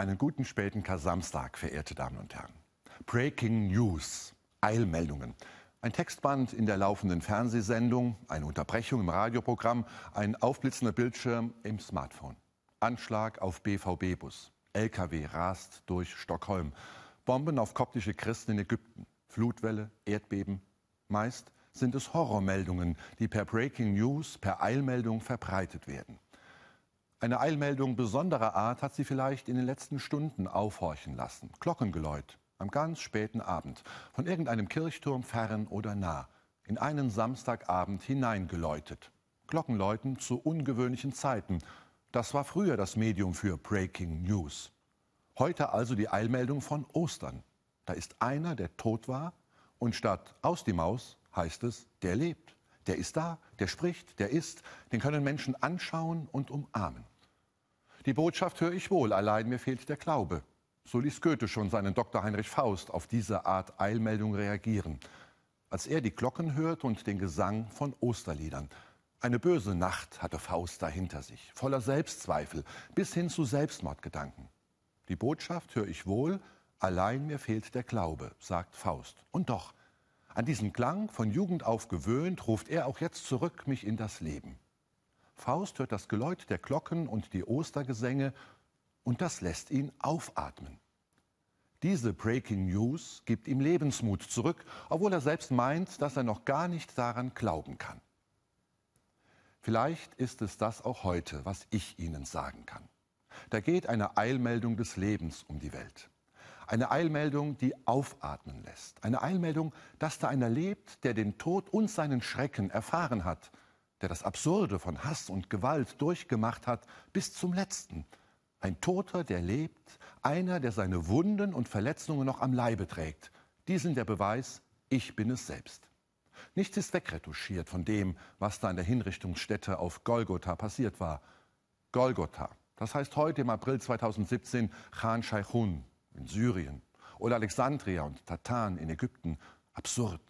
Einen guten späten Kar-Samstag, verehrte Damen und Herren. Breaking News, Eilmeldungen. Ein Textband in der laufenden Fernsehsendung, eine Unterbrechung im Radioprogramm, ein aufblitzender Bildschirm im Smartphone. Anschlag auf BVB-Bus. LKW rast durch Stockholm. Bomben auf koptische Christen in Ägypten. Flutwelle, Erdbeben. Meist sind es Horrormeldungen, die per Breaking News, per Eilmeldung verbreitet werden. Eine Eilmeldung besonderer Art hat sie vielleicht in den letzten Stunden aufhorchen lassen. Glockengeläut am ganz späten Abend, von irgendeinem Kirchturm fern oder nah, in einen Samstagabend hineingeläutet. Glockenläuten zu ungewöhnlichen Zeiten. Das war früher das Medium für Breaking News. Heute also die Eilmeldung von Ostern. Da ist einer, der tot war, und statt aus die Maus heißt es, der lebt der ist da, der spricht, der ist, den können Menschen anschauen und umarmen. Die Botschaft höre ich wohl, allein mir fehlt der Glaube. So ließ Goethe schon seinen Dr. Heinrich Faust auf diese Art Eilmeldung reagieren, als er die Glocken hört und den Gesang von Osterliedern. Eine böse Nacht hatte Faust da hinter sich, voller Selbstzweifel bis hin zu Selbstmordgedanken. Die Botschaft höre ich wohl, allein mir fehlt der Glaube, sagt Faust. Und doch, an diesen Klang, von Jugend auf gewöhnt, ruft er auch jetzt zurück mich in das Leben. Faust hört das Geläut der Glocken und die Ostergesänge und das lässt ihn aufatmen. Diese Breaking News gibt ihm Lebensmut zurück, obwohl er selbst meint, dass er noch gar nicht daran glauben kann. Vielleicht ist es das auch heute, was ich Ihnen sagen kann. Da geht eine Eilmeldung des Lebens um die Welt. Eine Eilmeldung, die aufatmen lässt. Eine Eilmeldung, dass da einer lebt, der den Tod und seinen Schrecken erfahren hat, der das Absurde von Hass und Gewalt durchgemacht hat bis zum letzten. Ein Toter, der lebt, einer, der seine Wunden und Verletzungen noch am Leibe trägt. Die sind der Beweis, ich bin es selbst. Nichts ist wegretuschiert von dem, was da in der Hinrichtungsstätte auf Golgotha passiert war. Golgotha, das heißt heute im April 2017 Khan Shaykhun, in Syrien oder Alexandria und Tatan in Ägypten absurd,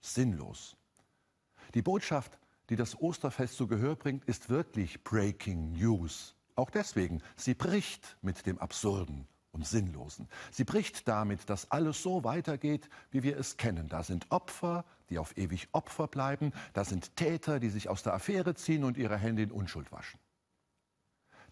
sinnlos. Die Botschaft, die das Osterfest zu Gehör bringt, ist wirklich Breaking News. Auch deswegen, sie bricht mit dem Absurden und Sinnlosen. Sie bricht damit, dass alles so weitergeht, wie wir es kennen. Da sind Opfer, die auf ewig Opfer bleiben. Da sind Täter, die sich aus der Affäre ziehen und ihre Hände in Unschuld waschen.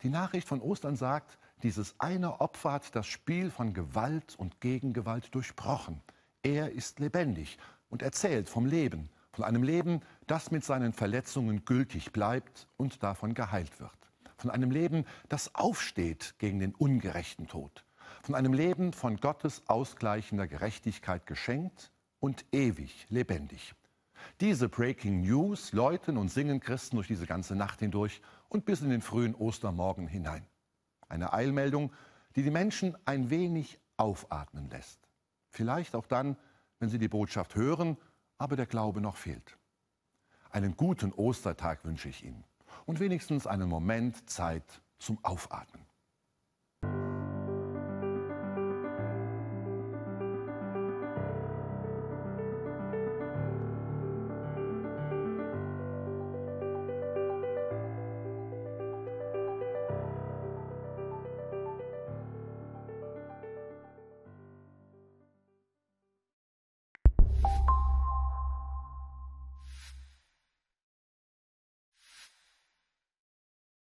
Die Nachricht von Ostern sagt, dieses eine Opfer hat das Spiel von Gewalt und Gegengewalt durchbrochen. Er ist lebendig und erzählt vom Leben, von einem Leben, das mit seinen Verletzungen gültig bleibt und davon geheilt wird. Von einem Leben, das aufsteht gegen den ungerechten Tod. Von einem Leben von Gottes ausgleichender Gerechtigkeit geschenkt und ewig lebendig. Diese Breaking News läuten und singen Christen durch diese ganze Nacht hindurch und bis in den frühen Ostermorgen hinein. Eine Eilmeldung, die die Menschen ein wenig aufatmen lässt. Vielleicht auch dann, wenn sie die Botschaft hören, aber der Glaube noch fehlt. Einen guten Ostertag wünsche ich Ihnen und wenigstens einen Moment Zeit zum Aufatmen.